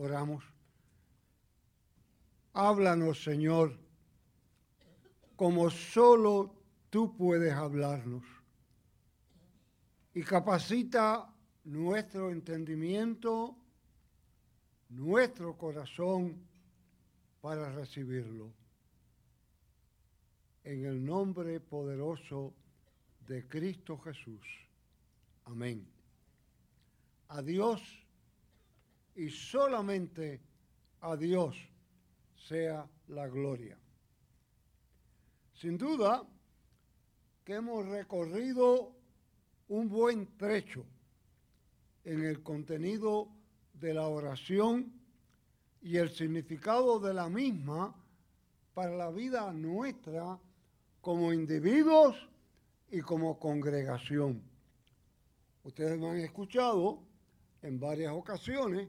Oramos. Háblanos, Señor, como solo tú puedes hablarnos. Y capacita nuestro entendimiento, nuestro corazón para recibirlo. En el nombre poderoso de Cristo Jesús. Amén. A Dios y solamente a Dios sea la gloria. Sin duda que hemos recorrido un buen trecho en el contenido de la oración y el significado de la misma para la vida nuestra como individuos y como congregación. Ustedes me han escuchado en varias ocasiones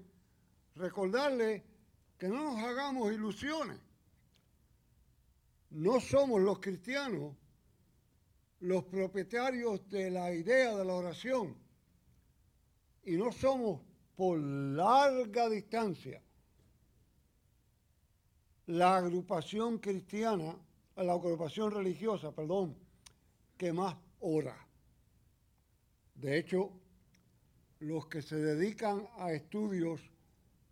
recordarles que no nos hagamos ilusiones. No somos los cristianos los propietarios de la idea de la oración y no somos por larga distancia la agrupación cristiana, la agrupación religiosa, perdón, que más ora. De hecho, los que se dedican a estudios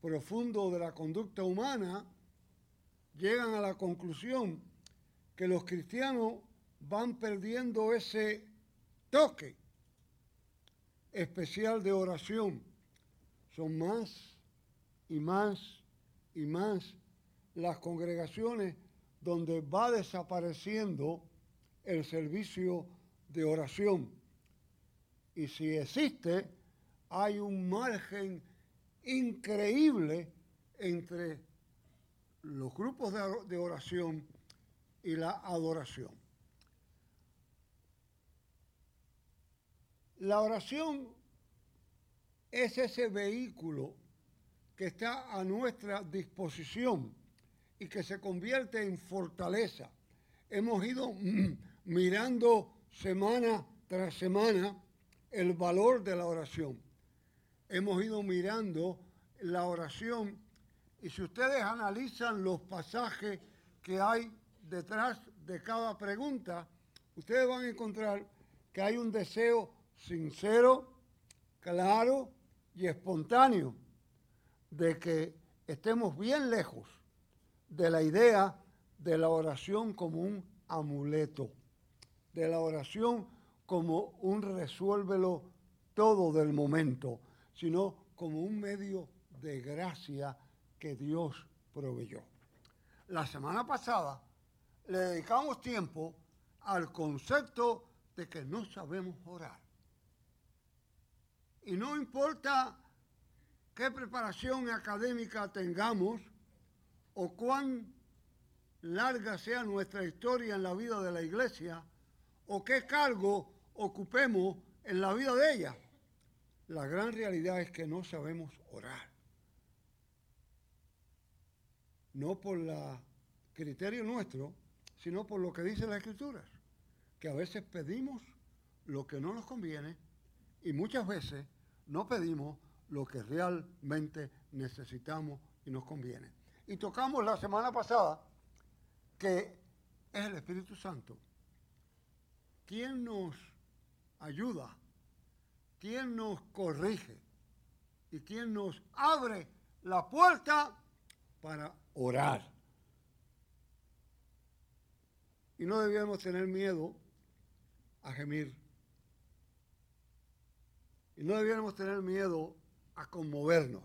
profundos de la conducta humana llegan a la conclusión que los cristianos van perdiendo ese toque especial de oración. Son más y más y más las congregaciones donde va desapareciendo el servicio de oración. Y si existe, hay un margen increíble entre los grupos de oración y la adoración. La oración es ese vehículo que está a nuestra disposición y que se convierte en fortaleza. Hemos ido mirando semana tras semana el valor de la oración. Hemos ido mirando la oración. Y si ustedes analizan los pasajes que hay detrás de cada pregunta, ustedes van a encontrar que hay un deseo sincero, claro y espontáneo de que estemos bien lejos de la idea de la oración como un amuleto, de la oración como un resuélvelo todo del momento, sino como un medio de gracia que Dios proveyó. La semana pasada le dedicamos tiempo al concepto de que no sabemos orar. Y no importa qué preparación académica tengamos o cuán larga sea nuestra historia en la vida de la iglesia o qué cargo ocupemos en la vida de ella. La gran realidad es que no sabemos orar. No por el criterio nuestro, sino por lo que dicen las escrituras, que a veces pedimos lo que no nos conviene y muchas veces no pedimos lo que realmente necesitamos y nos conviene. Y tocamos la semana pasada que es el Espíritu Santo quien nos ayuda, quien nos corrige y quien nos abre la puerta para orar. Y no debíamos tener miedo a gemir. Y no debíamos tener miedo a conmovernos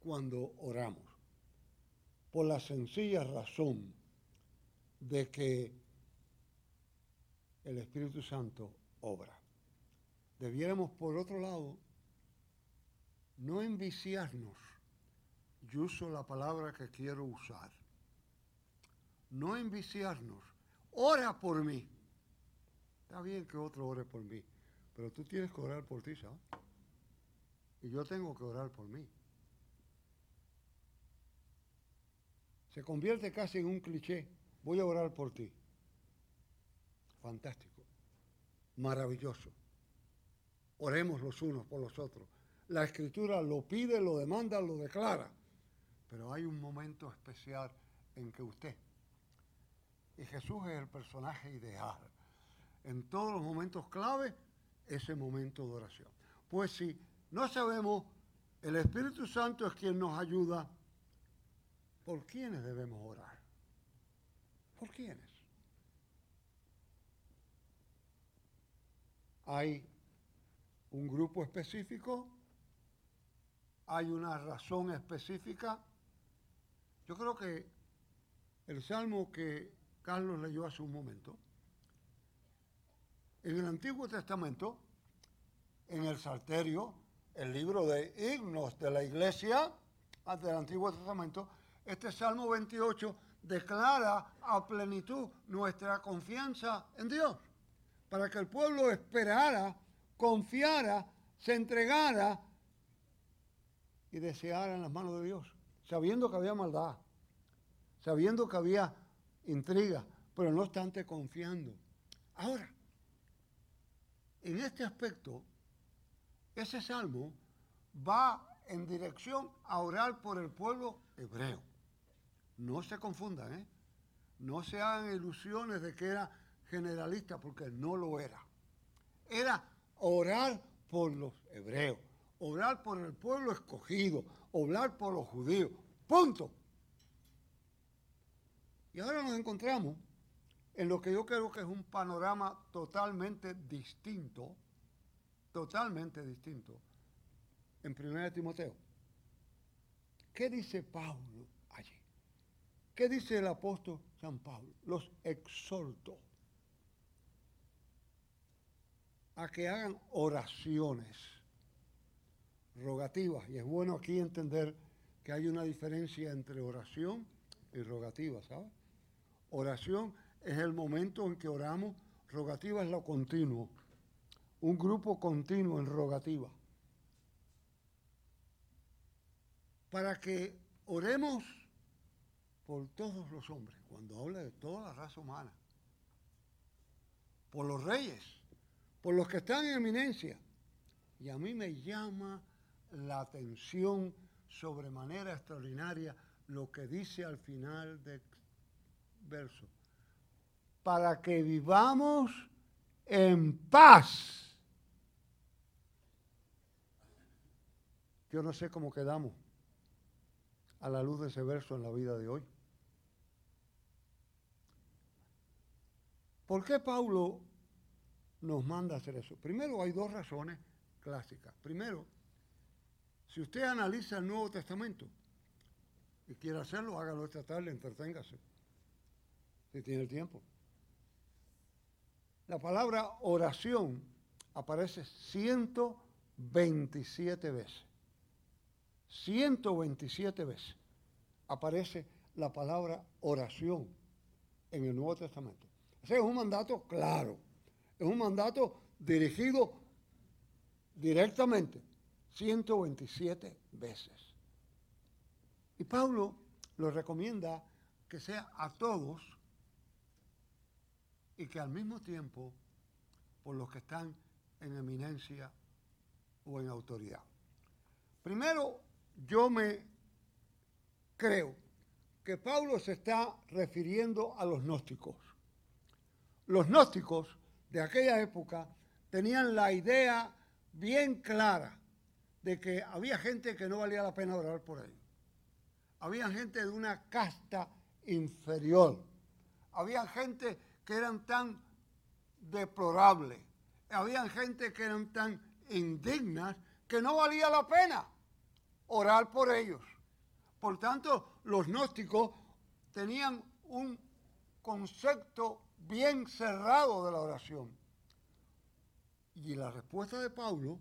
cuando oramos. Por la sencilla razón de que el Espíritu Santo obra. Debiéramos, por otro lado, no enviciarnos. Yo uso la palabra que quiero usar no enviciarnos. Ora por mí. Está bien que otro ore por mí, pero tú tienes que orar por ti, ¿sabes? Y yo tengo que orar por mí. Se convierte casi en un cliché. Voy a orar por ti. Fantástico. Maravilloso. Oremos los unos por los otros. la escritura lo pide, lo demanda, lo declara. Pero hay un momento especial en que usted, y Jesús es el personaje ideal, en todos los momentos clave, ese momento de oración. Pues si no sabemos, el Espíritu Santo es quien nos ayuda, ¿por quiénes debemos orar? ¿Por quiénes? Hay un grupo específico, hay una razón específica. Yo creo que el salmo que Carlos leyó hace un momento, en el Antiguo Testamento, en el Salterio, el libro de himnos de la iglesia del Antiguo Testamento, este Salmo 28 declara a plenitud nuestra confianza en Dios, para que el pueblo esperara, confiara, se entregara y deseara en las manos de Dios, sabiendo que había maldad, sabiendo que había intriga, pero no obstante confiando. Ahora, en este aspecto, ese salmo va en dirección a orar por el pueblo hebreo. No se confundan, ¿eh? No se hagan ilusiones de que era generalista, porque no lo era. Era orar por los hebreos, orar por el pueblo escogido, orar por los judíos. Punto. Y ahora nos encontramos en lo que yo creo que es un panorama totalmente distinto, totalmente distinto, en 1 Timoteo. ¿Qué dice Pablo allí? ¿Qué dice el apóstol San Pablo? Los exhorto a que hagan oraciones rogativas. Y es bueno aquí entender que hay una diferencia entre oración y rogativa, ¿sabes? Oración es el momento en que oramos, rogativa es lo continuo, un grupo continuo en rogativa. Para que oremos por todos los hombres, cuando habla de toda la raza humana, por los reyes, por los que están en eminencia. Y a mí me llama la atención sobremanera extraordinaria lo que dice al final del verso para que vivamos en paz. Yo no sé cómo quedamos a la luz de ese verso en la vida de hoy. ¿Por qué Pablo nos manda a hacer eso? Primero, hay dos razones clásicas. Primero, si usted analiza el Nuevo Testamento y quiere hacerlo, hágalo esta tarde, entreténgase, si tiene tiempo. La palabra oración aparece 127 veces. 127 veces aparece la palabra oración en el Nuevo Testamento. Ese es un mandato claro, es un mandato dirigido directamente, 127 veces. Y Pablo lo recomienda que sea a todos y que al mismo tiempo por los que están en eminencia o en autoridad. Primero, yo me creo que Pablo se está refiriendo a los gnósticos. Los gnósticos de aquella época tenían la idea bien clara de que había gente que no valía la pena orar por ellos. Había gente de una casta inferior. Había gente que eran tan deplorables, había gente que eran tan indignas que no valía la pena orar por ellos. Por tanto, los gnósticos tenían un concepto bien cerrado de la oración. Y la respuesta de Pablo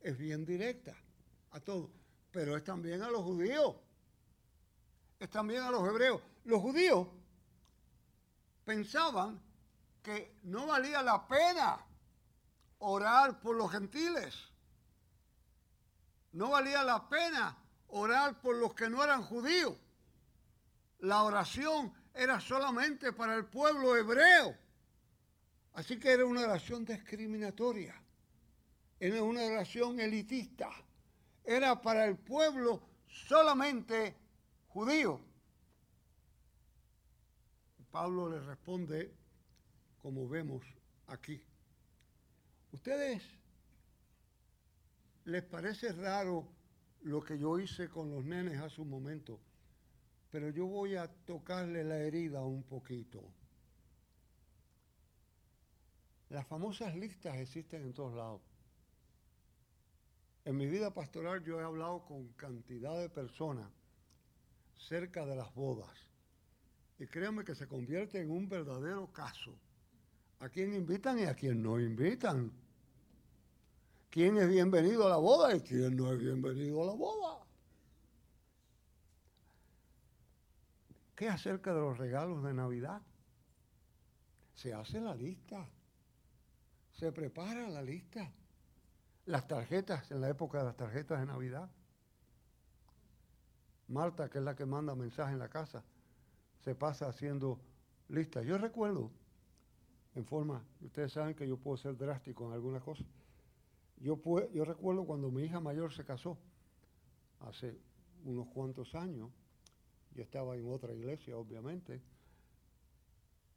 es bien directa a todos, pero es también a los judíos, es también a los hebreos. Los judíos pensaban que no valía la pena orar por los gentiles. No valía la pena orar por los que no eran judíos. La oración era solamente para el pueblo hebreo. Así que era una oración discriminatoria. Era una oración elitista. era para el pueblo solamente judío. Pablo le responde, como vemos aquí. ¿Ustedes les parece raro lo que yo hice con los nenes hace un momento? Pero yo voy a tocarle la herida un poquito. Las famosas listas existen en todos lados. En mi vida pastoral yo he hablado con cantidad de personas cerca de las bodas. Y créanme que se convierte en un verdadero caso. A quién invitan y a quién no invitan. ¿Quién es bienvenido a la boda y quién no es bienvenido a la boda? ¿Qué acerca de los regalos de Navidad? Se hace la lista. Se prepara la lista las tarjetas, en la época de las tarjetas de Navidad. Marta, que es la que manda mensajes en la casa, se pasa haciendo listas. Yo recuerdo, en forma, ustedes saben que yo puedo ser drástico en algunas cosas. Yo, yo recuerdo cuando mi hija mayor se casó, hace unos cuantos años, yo estaba en otra iglesia, obviamente.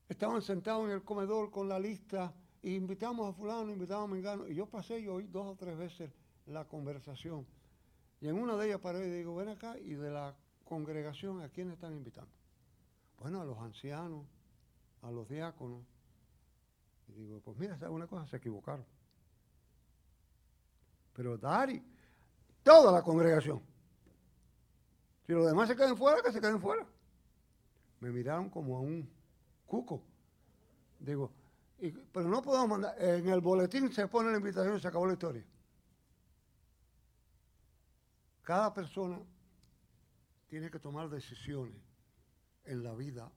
Estaban sentados en el comedor con la lista invitamos a fulano, invitamos a mengano. Y yo pasé y oí dos o tres veces la conversación. Y en una de ellas paré y digo, ven acá, y de la congregación, ¿a quién están invitando? Bueno, a los ancianos, a los diáconos. Y digo, pues mira, ¿sabes una cosa? Se equivocaron. Pero Dari, toda la congregación. Si los demás se queden fuera, que se queden fuera. Me miraron como a un cuco. Digo, pero no podemos mandar. En el boletín se pone la invitación y se acabó la historia. Cada persona tiene que tomar decisiones en la vida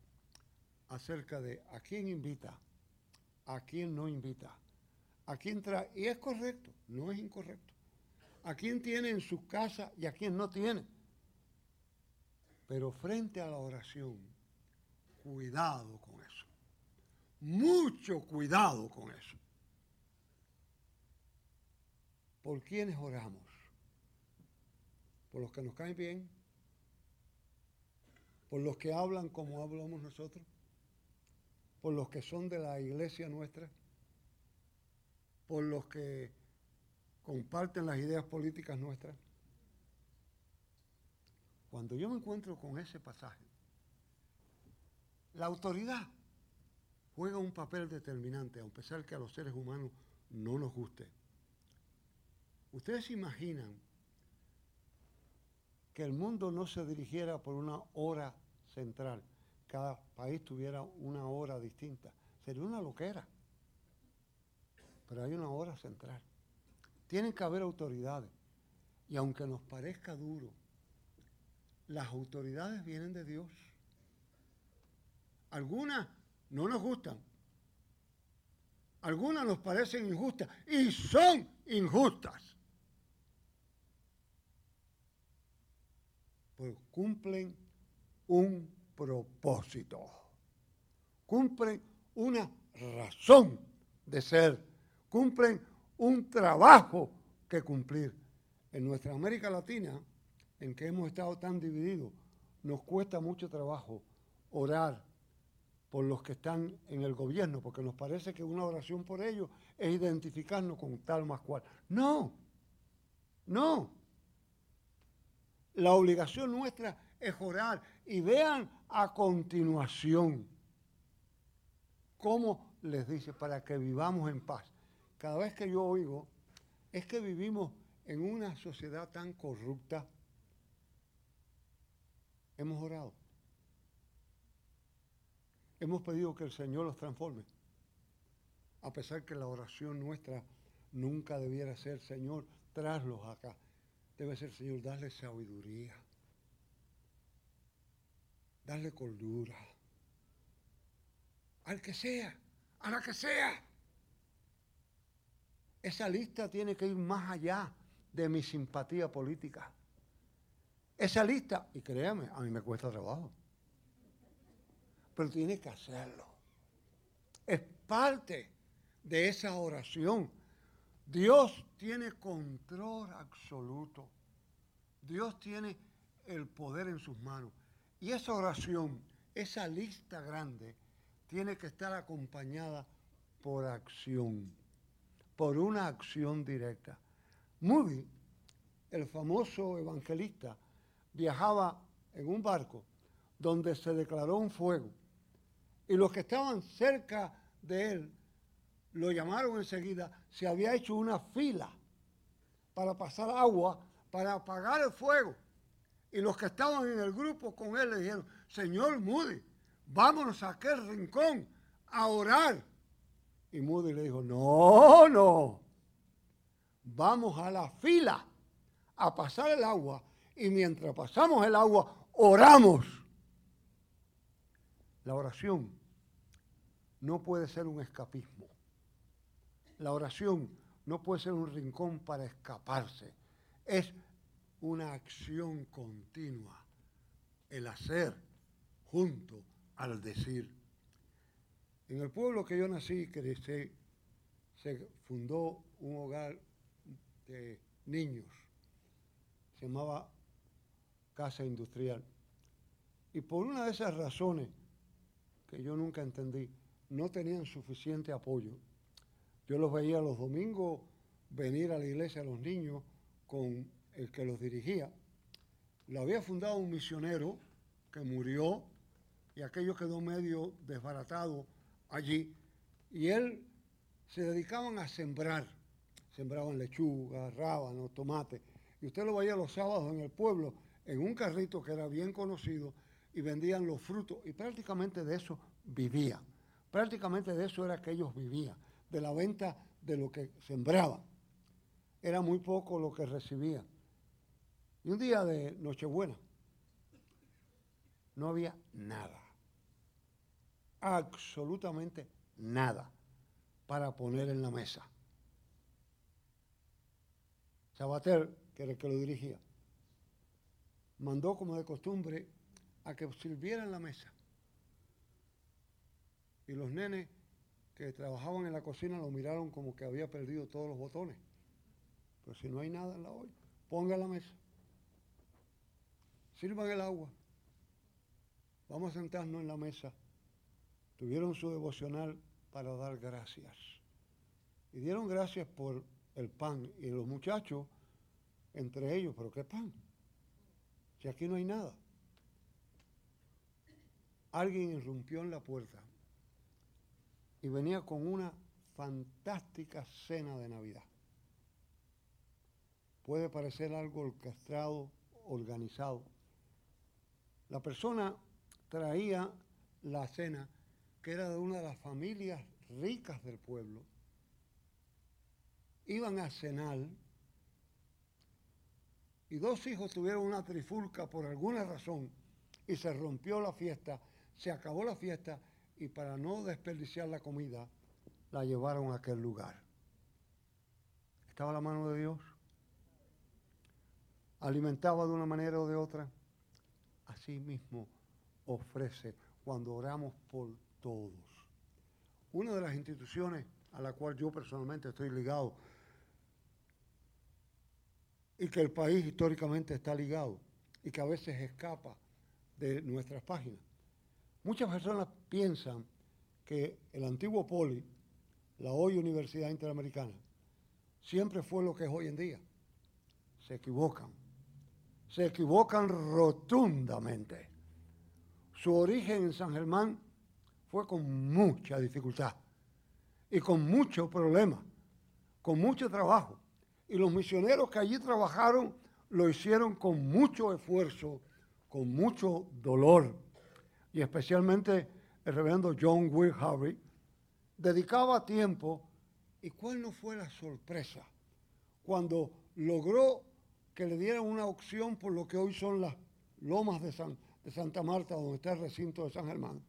acerca de a quién invita, a quién no invita, a quién trae. Y es correcto, no es incorrecto. A quién tiene en su casa y a quién no tiene. Pero frente a la oración, cuidado con eso. Mucho cuidado con eso. ¿Por quiénes oramos? ¿Por los que nos caen bien? ¿Por los que hablan como hablamos nosotros? ¿Por los que son de la iglesia nuestra? ¿Por los que comparten las ideas políticas nuestras? Cuando yo me encuentro con ese pasaje, la autoridad juega un papel determinante, a pesar que a los seres humanos no nos guste. Ustedes se imaginan que el mundo no se dirigiera por una hora central, cada país tuviera una hora distinta. Sería una loquera. Pero hay una hora central. Tienen que haber autoridades. Y aunque nos parezca duro, las autoridades vienen de Dios. Algunas no nos gustan. Algunas nos parecen injustas y son injustas. Pues cumplen un propósito. Cumplen una razón de ser. Cumplen un trabajo que cumplir. En nuestra América Latina, en que hemos estado tan divididos, nos cuesta mucho trabajo orar por los que están en el gobierno, porque nos parece que una oración por ellos es identificarnos con tal más cual. No, no. La obligación nuestra es orar y vean a continuación cómo les dice para que vivamos en paz. Cada vez que yo oigo, es que vivimos en una sociedad tan corrupta. Hemos orado. Hemos pedido que el Señor los transforme. A pesar que la oración nuestra nunca debiera ser, Señor, tráelos acá. Debe ser, Señor, darle sabiduría. Darle cordura. Al que sea, a la que sea. Esa lista tiene que ir más allá de mi simpatía política. Esa lista, y créame, a mí me cuesta trabajo pero tiene que hacerlo. Es parte de esa oración. Dios tiene control absoluto. Dios tiene el poder en sus manos. Y esa oración, esa lista grande, tiene que estar acompañada por acción, por una acción directa. Moody, el famoso evangelista, viajaba en un barco donde se declaró un fuego y los que estaban cerca de él lo llamaron enseguida, se había hecho una fila para pasar agua, para apagar el fuego. Y los que estaban en el grupo con él le dijeron, Señor Moody, vámonos a aquel rincón a orar. Y Moody le dijo, no, no, vamos a la fila a pasar el agua y mientras pasamos el agua, oramos. La oración no puede ser un escapismo. La oración no puede ser un rincón para escaparse. Es una acción continua. El hacer junto al decir. En el pueblo que yo nací, crecí, se fundó un hogar de niños. Se llamaba Casa Industrial. Y por una de esas razones que yo nunca entendí, no tenían suficiente apoyo. Yo los veía los domingos venir a la iglesia a los niños con el que los dirigía. Lo había fundado un misionero que murió y aquello quedó medio desbaratado allí. Y él se dedicaban a sembrar. Sembraban lechuga, rábanos, tomate. Y usted lo veía los sábados en el pueblo en un carrito que era bien conocido y vendían los frutos. Y prácticamente de eso vivía. Prácticamente de eso era que ellos vivían, de la venta de lo que sembraban. Era muy poco lo que recibían. Y un día de Nochebuena no había nada, absolutamente nada para poner en la mesa. Sabater, que era el que lo dirigía, mandó como de costumbre a que sirvieran la mesa. Y los nenes que trabajaban en la cocina lo miraron como que había perdido todos los botones. Pero si no hay nada en la olla, ponga la mesa. Sirvan el agua. Vamos a sentarnos en la mesa. Tuvieron su devocional para dar gracias. Y dieron gracias por el pan. Y los muchachos, entre ellos, pero ¿qué pan? Si aquí no hay nada. Alguien irrumpió en la puerta y venía con una fantástica cena de Navidad. Puede parecer algo orquestado, organizado. La persona traía la cena que era de una de las familias ricas del pueblo. Iban a cenar y dos hijos tuvieron una trifulca por alguna razón y se rompió la fiesta, se acabó la fiesta y para no desperdiciar la comida, la llevaron a aquel lugar. ¿Estaba la mano de Dios? ¿Alimentaba de una manera o de otra? Así mismo ofrece cuando oramos por todos. Una de las instituciones a la cual yo personalmente estoy ligado y que el país históricamente está ligado y que a veces escapa de nuestras páginas Muchas personas piensan que el antiguo poli, la hoy Universidad Interamericana, siempre fue lo que es hoy en día. Se equivocan. Se equivocan rotundamente. Su origen en San Germán fue con mucha dificultad y con mucho problema, con mucho trabajo. Y los misioneros que allí trabajaron lo hicieron con mucho esfuerzo, con mucho dolor y especialmente el reverendo John Will Harvey, dedicaba tiempo, y cuál no fue la sorpresa, cuando logró que le dieran una opción por lo que hoy son las lomas de, de Santa Marta, donde está el recinto de San Germán,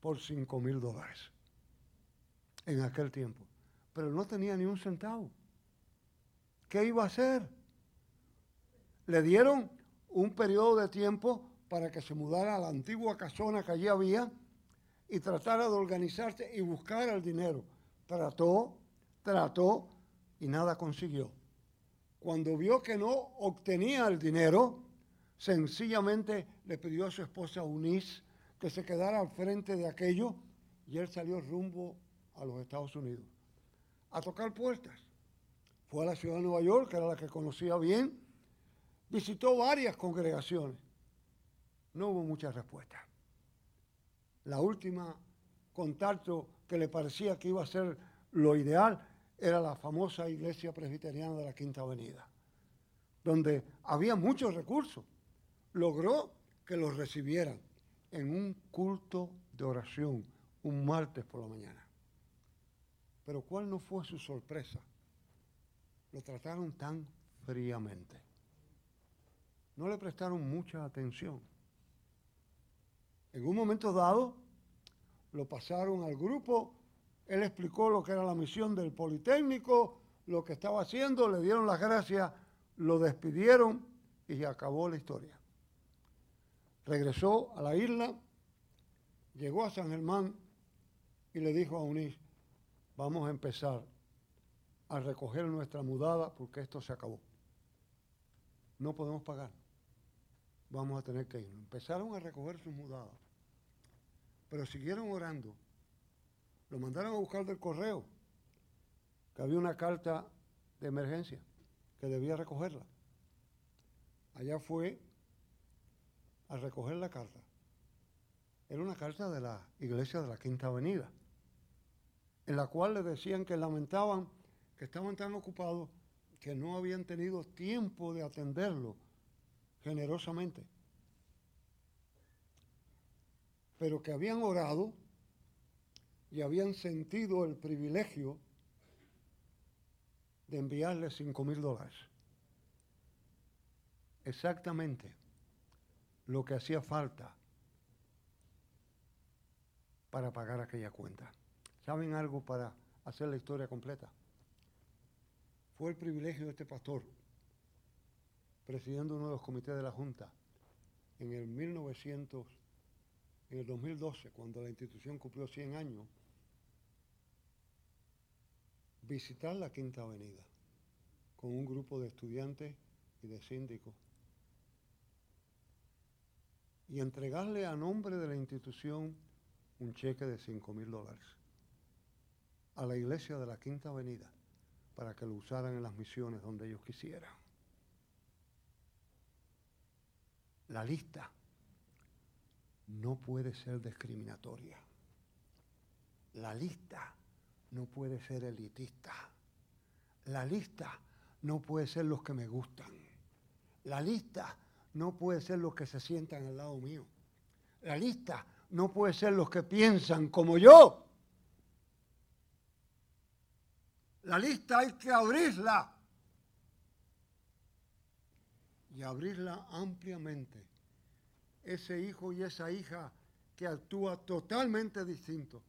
por 5 mil dólares en aquel tiempo. Pero no tenía ni un centavo. ¿Qué iba a hacer? Le dieron un periodo de tiempo para que se mudara a la antigua casona que allí había y tratara de organizarse y buscar el dinero. Trató, trató y nada consiguió. cuando vio que no obtenía el dinero, sencillamente le pidió a su esposa Eunice que se quedara al frente de aquello y él salió rumbo a los Estados Unidos a tocar puertas. Fue a la ciudad de Nueva York, que era la que conocía bien, visitó varias congregaciones. No hubo mucha respuesta. La última contacto que le parecía que iba a ser lo ideal era la famosa iglesia presbiteriana de la Quinta Avenida, donde había muchos recursos. Logró que los recibieran en un culto de oración un martes por la mañana. Pero ¿cuál no fue su sorpresa? Lo trataron tan fríamente. No le prestaron mucha atención. En un momento dado, lo pasaron al grupo, él explicó lo que era la misión del Politécnico, lo que estaba haciendo, le dieron las gracias, lo despidieron y acabó la historia. Regresó a la isla, llegó a San Germán y le dijo a Unis, vamos a empezar a recoger nuestra mudada porque esto se acabó. No podemos pagar. Vamos a tener que ir. Empezaron a recoger sus mudadas, pero siguieron orando. Lo mandaron a buscar del correo, que había una carta de emergencia, que debía recogerla. Allá fue a recoger la carta. Era una carta de la iglesia de la Quinta Avenida en la cual le decían que lamentaban que estaban tan ocupados que no habían tenido tiempo de atenderlo generosamente, pero que habían orado y habían sentido el privilegio de enviarle cinco mil dólares. Exactamente lo que hacía falta para pagar aquella cuenta. ¿Saben algo para hacer la historia completa? Fue el privilegio de este pastor, presidiendo uno de los comités de la Junta, en el 1900, en el 2012, cuando la institución cumplió 100 años, visitar la Quinta Avenida con un grupo de estudiantes y de síndicos y entregarle a nombre de la institución un cheque de 5 mil dólares a la iglesia de la Quinta Avenida para que lo usaran en las misiones donde ellos quisieran. La lista no puede ser discriminatoria. La lista no puede ser elitista. La lista no puede ser los que me gustan. La lista no puede ser los que se sientan al lado mío. La lista no puede ser los que piensan como yo. La lista hay que abrirla y abrirla ampliamente. Ese hijo y esa hija que actúa totalmente distinto.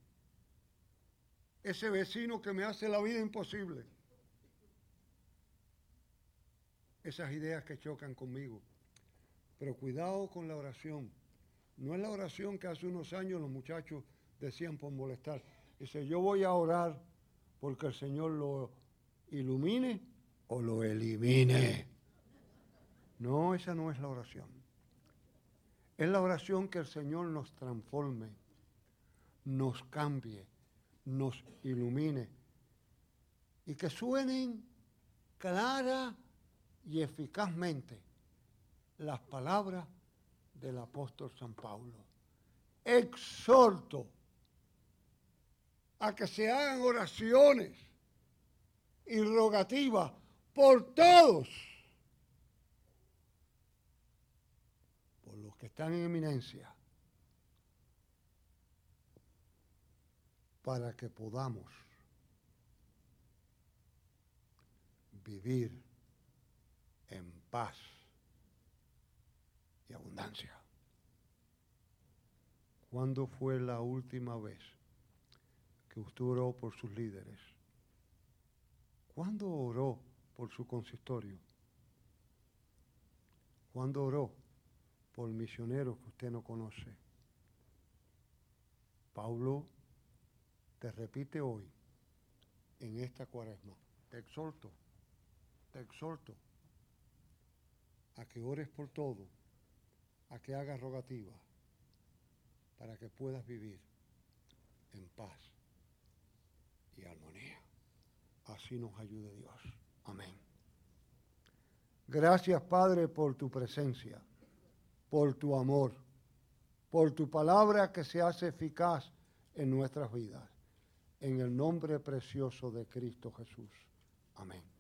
Ese vecino que me hace la vida imposible. Esas ideas que chocan conmigo. Pero cuidado con la oración. No es la oración que hace unos años los muchachos decían por molestar. Dice, yo voy a orar porque el Señor lo ilumine o lo elimine. No, esa no es la oración. Es la oración que el Señor nos transforme, nos cambie, nos ilumine y que suenen clara y eficazmente las palabras del apóstol San Pablo. Exhorto a que se hagan oraciones y rogativas por todos, por los que están en eminencia, para que podamos vivir en paz y abundancia. ¿Cuándo fue la última vez usted oró por sus líderes? ¿Cuándo oró por su consistorio? ¿Cuándo oró por misioneros que usted no conoce? Pablo te repite hoy, en esta cuaresma, te exhorto, te exhorto a que ores por todo, a que hagas rogativa, para que puedas vivir en paz y armonía. Así nos ayude Dios. Amén. Gracias Padre por tu presencia, por tu amor, por tu palabra que se hace eficaz en nuestras vidas. En el nombre precioso de Cristo Jesús. Amén.